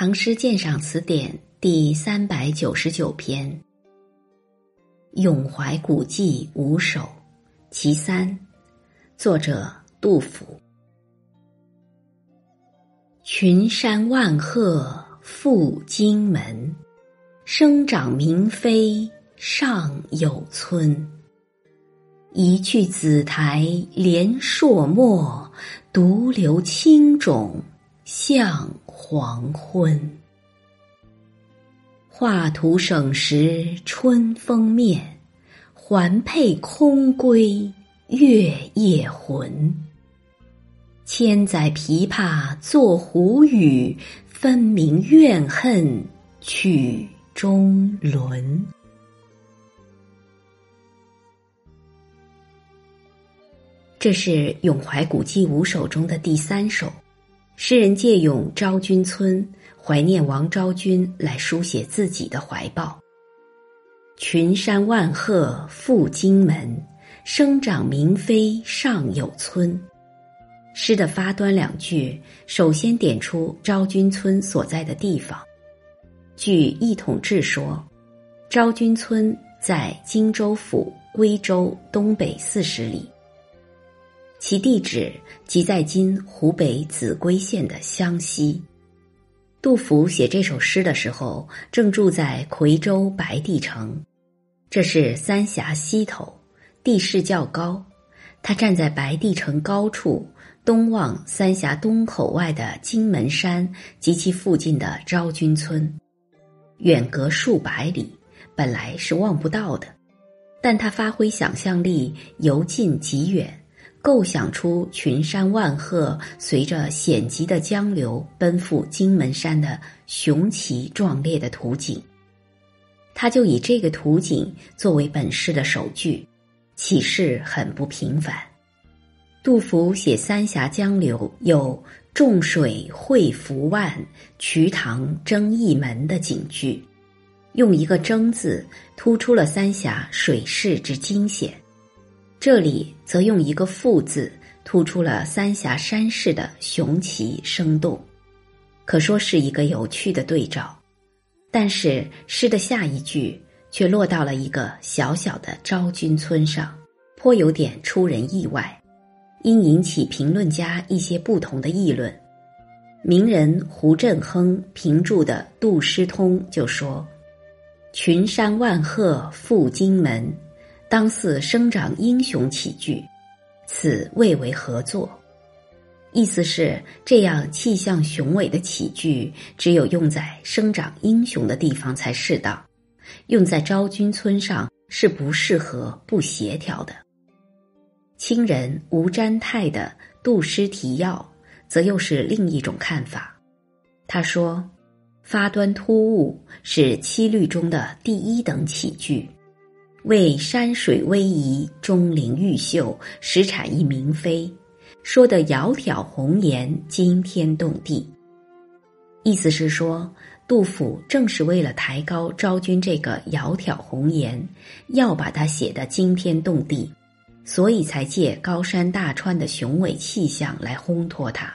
唐诗鉴赏词典第三百九十九篇《咏怀古迹五首》其三，作者杜甫。群山万壑赴荆门，生长明妃尚有村。一去紫台连朔漠，独留青冢向黄昏。画图省时春风面，环佩空归月夜魂。千载琵琶作胡语，分明怨恨曲中伦。这是咏怀古迹五首中的第三首，诗人借咏昭君村，怀念王昭君，来书写自己的怀抱。群山万壑赴荆门，生长明妃尚有村。诗的发端两句，首先点出昭君村所在的地方。据《一统志》说，昭君村在荆州府归州东北四十里。其地址即在今湖北秭归县的湘西。杜甫写这首诗的时候，正住在夔州白帝城，这是三峡西头，地势较高。他站在白帝城高处，东望三峡东口外的荆门山及其附近的昭君村，远隔数百里，本来是望不到的。但他发挥想象力，由近及远。构想出群山万壑随着险急的江流奔赴荆门山的雄奇壮烈的图景，他就以这个图景作为本诗的首句，起势很不平凡。杜甫写三峡江流有“众水汇浮万，瞿塘争一门”的景句，用一个“争”字突出了三峡水势之惊险。这里则用一个“赋”字突出了三峡山势的雄奇生动，可说是一个有趣的对照。但是诗的下一句却落到了一个小小的昭君村上，颇有点出人意外，因引起评论家一些不同的议论。名人胡振亨评注的《杜诗通》就说：“群山万壑赴荆门。”当似生长英雄起句，此谓为合作？意思是这样气象雄伟的起句，只有用在生长英雄的地方才适当，用在昭君村上是不适合、不协调的。清人吴瞻泰的《杜诗提要》则又是另一种看法。他说：“发端突兀，是七律中的第一等起句。”为山水威仪，钟灵毓秀，实产一明妃，说的窈窕红颜，惊天动地。意思是说，杜甫正是为了抬高昭君这个窈窕红颜，要把它写得惊天动地，所以才借高山大川的雄伟气象来烘托它。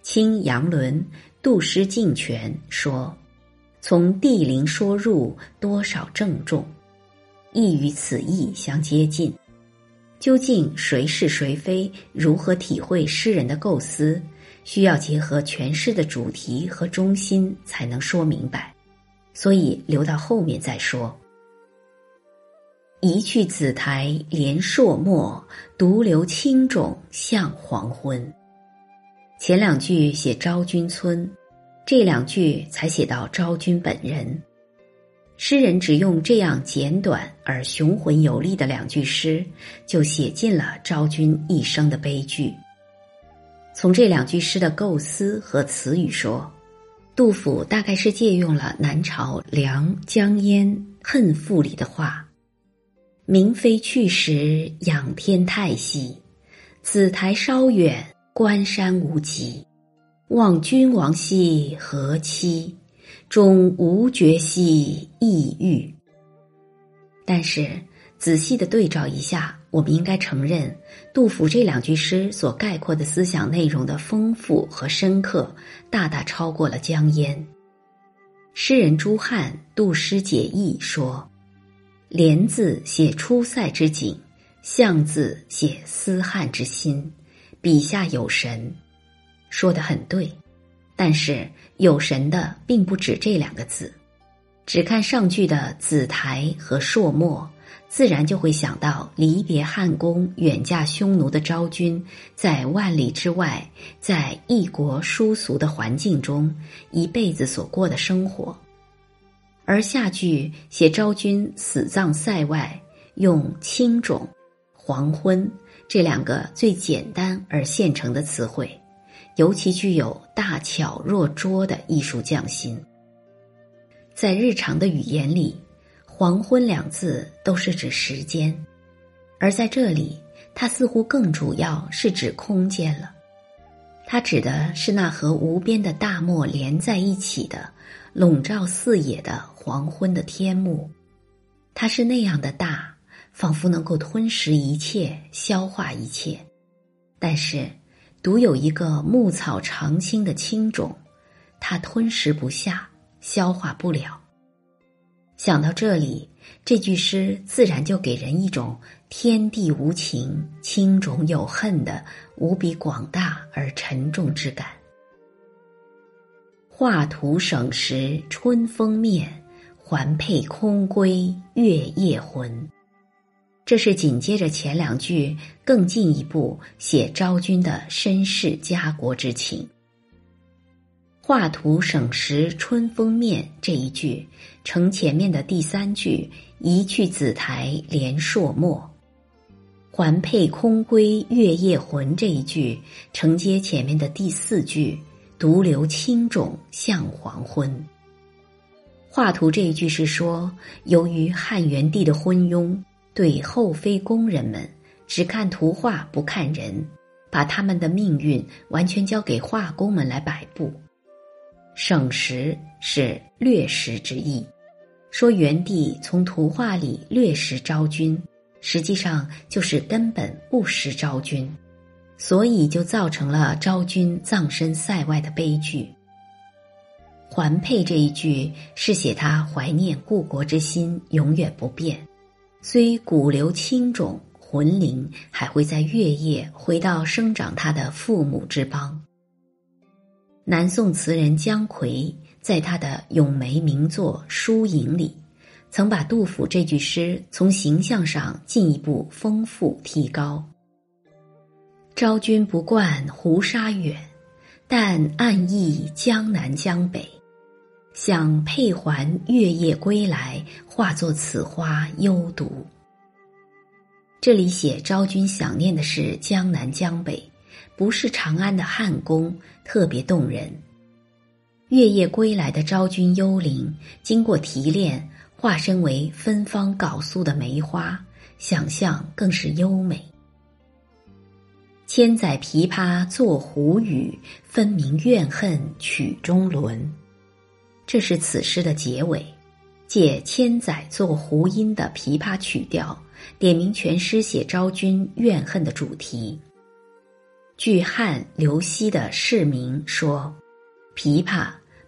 清杨伦《杜诗敬全》说：“从地灵说入，多少郑重。”亦与此意相接近。究竟谁是谁非？如何体会诗人的构思？需要结合全诗的主题和中心才能说明白。所以留到后面再说。一去紫台连朔漠，独留青冢向黄昏。前两句写昭君村，这两句才写到昭君本人。诗人只用这样简短而雄浑有力的两句诗，就写尽了昭君一生的悲剧。从这两句诗的构思和词语说，杜甫大概是借用了南朝梁江淹《恨赋》里的话：“明妃去时仰天太息，紫台稍远关山无极。望君王兮何期？”终无绝兮，抑郁。但是仔细的对照一下，我们应该承认，杜甫这两句诗所概括的思想内容的丰富和深刻，大大超过了江淹。诗人朱汉杜诗解意说：“连字写出塞之景，象字写思汉之心，笔下有神。”说的很对，但是有神的并不止这两个字。只看上句的紫台和朔漠。自然就会想到离别汉宫、远嫁匈奴的昭君，在万里之外，在异国殊俗的环境中，一辈子所过的生活。而下句写昭君死葬塞外，用青冢、黄昏这两个最简单而现成的词汇，尤其具有大巧若拙的艺术匠心。在日常的语言里。黄昏两字都是指时间，而在这里，它似乎更主要是指空间了。它指的是那和无边的大漠连在一起的、笼罩四野的黄昏的天幕。它是那样的大，仿佛能够吞噬一切、消化一切。但是，独有一个牧草常青的青冢，它吞食不下，消化不了。想到这里，这句诗自然就给人一种天地无情、青冢有恨的无比广大而沉重之感。画图省时春风面，环佩空归月夜魂。这是紧接着前两句更进一步写昭君的身世家国之情。画图省时春风面这一句，承前面的第三句一去紫台连朔漠，环佩空归月夜魂这一句承接前面的第四句独留青冢向黄昏。画图这一句是说，由于汉元帝的昏庸，对后妃宫人们只看图画不看人，把他们的命运完全交给画工们来摆布。省时是掠食之意，说元帝从图画里掠食昭君，实际上就是根本不识昭君，所以就造成了昭君葬身塞外的悲剧。环佩这一句是写他怀念故国之心永远不变，虽骨流青冢，魂灵还会在月夜回到生长他的父母之邦。南宋词人姜夔在他的咏梅名作《疏影》里，曾把杜甫这句诗从形象上进一步丰富提高。昭君不惯胡沙远，但暗忆江南江北，想佩环月夜归来，化作此花幽独。这里写昭君想念的是江南江北。不是长安的汉宫，特别动人。月夜归来的昭君幽灵，经过提炼，化身为芬芳缟素的梅花，想象更是优美。千载琵琶作胡语，分明怨恨曲中伦。这是此诗的结尾，借千载作胡音的琵琶曲调，点明全诗写昭君怨恨的主题。据汉刘熙的释名说，琵琶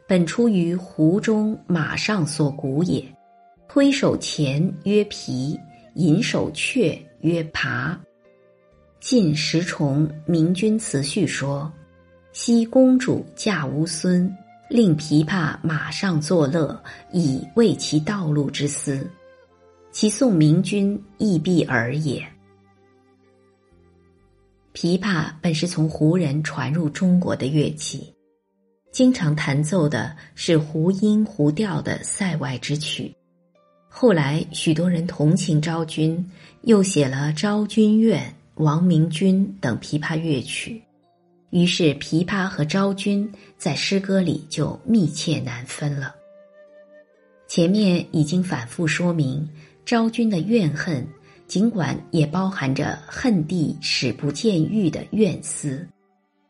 本出于胡中马上所鼓也，推手前曰琵，引手却曰琶。晋石崇明君词序说，昔公主嫁乌孙，令琵琶马上作乐，以慰其道路之思。其宋明君亦必尔也。琵琶本是从胡人传入中国的乐器，经常弹奏的是胡音胡调的塞外之曲。后来许多人同情昭君，又写了《昭君怨》《王明君》等琵琶乐曲，于是琵琶和昭君在诗歌里就密切难分了。前面已经反复说明昭君的怨恨。尽管也包含着恨帝始不见玉的怨思，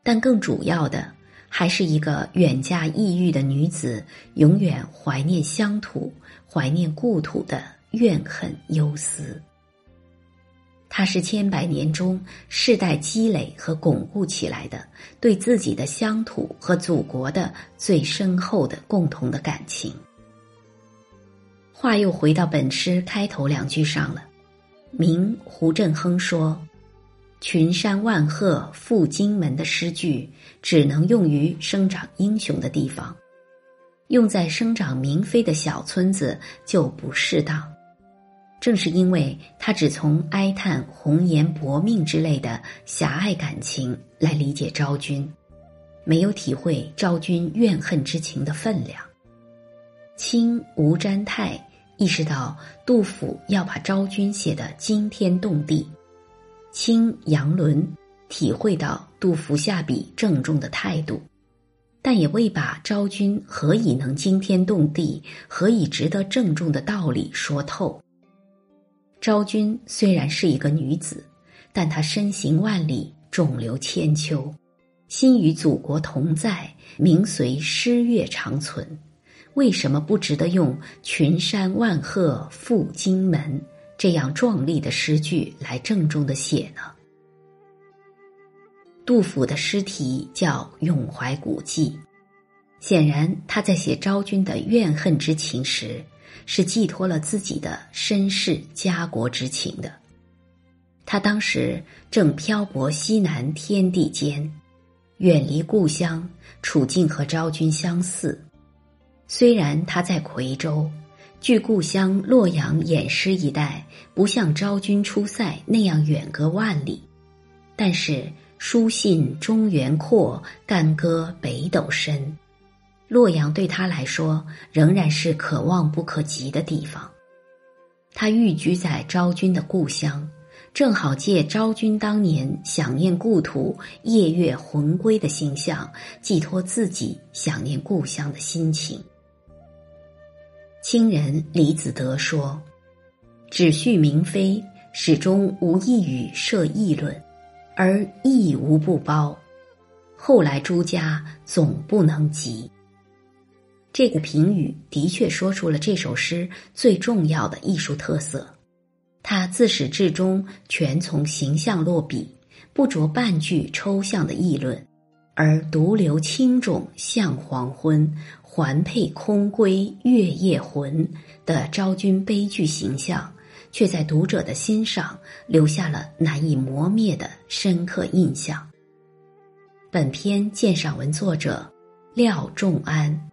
但更主要的还是一个远嫁异域的女子永远怀念乡土、怀念故土的怨恨忧思。它是千百年中世代积累和巩固起来的对自己的乡土和祖国的最深厚的共同的感情。话又回到本诗开头两句上了。明胡振亨说：“群山万壑赴荆门”的诗句只能用于生长英雄的地方，用在生长明妃的小村子就不适当。正是因为他只从哀叹红颜薄命之类的狭隘感情来理解昭君，没有体会昭君怨恨之情的分量。清吴瞻泰意识到杜甫要把昭君写得惊天动地，清杨伦体会到杜甫下笔郑重的态度，但也未把昭君何以能惊天动地、何以值得郑重的道理说透。昭君虽然是一个女子，但她身行万里，肿瘤千秋，心与祖国同在，名随诗乐长存。为什么不值得用“群山万壑赴荆门”这样壮丽的诗句来郑重的写呢？杜甫的诗题叫《咏怀古迹》，显然他在写昭君的怨恨之情时。是寄托了自己的身世家国之情的。他当时正漂泊西南天地间，远离故乡，处境和昭君相似。虽然他在夔州，距故乡洛阳偃师一带，不像昭君出塞那样远隔万里，但是书信中原阔，干戈北斗深。洛阳对他来说仍然是可望不可及的地方。他寓居在昭君的故乡，正好借昭君当年想念故土、夜月魂归的形象，寄托自己想念故乡的心情。清人李子德说：“只叙明妃，始终无一语设议论，而亦无不包。后来诸家总不能及。”这个评语的确说出了这首诗最重要的艺术特色，它自始至终全从形象落笔，不着半句抽象的议论，而独留青冢向黄昏，环佩空归月夜魂的昭君悲剧形象，却在读者的心上留下了难以磨灭的深刻印象。本篇鉴赏文作者廖仲安。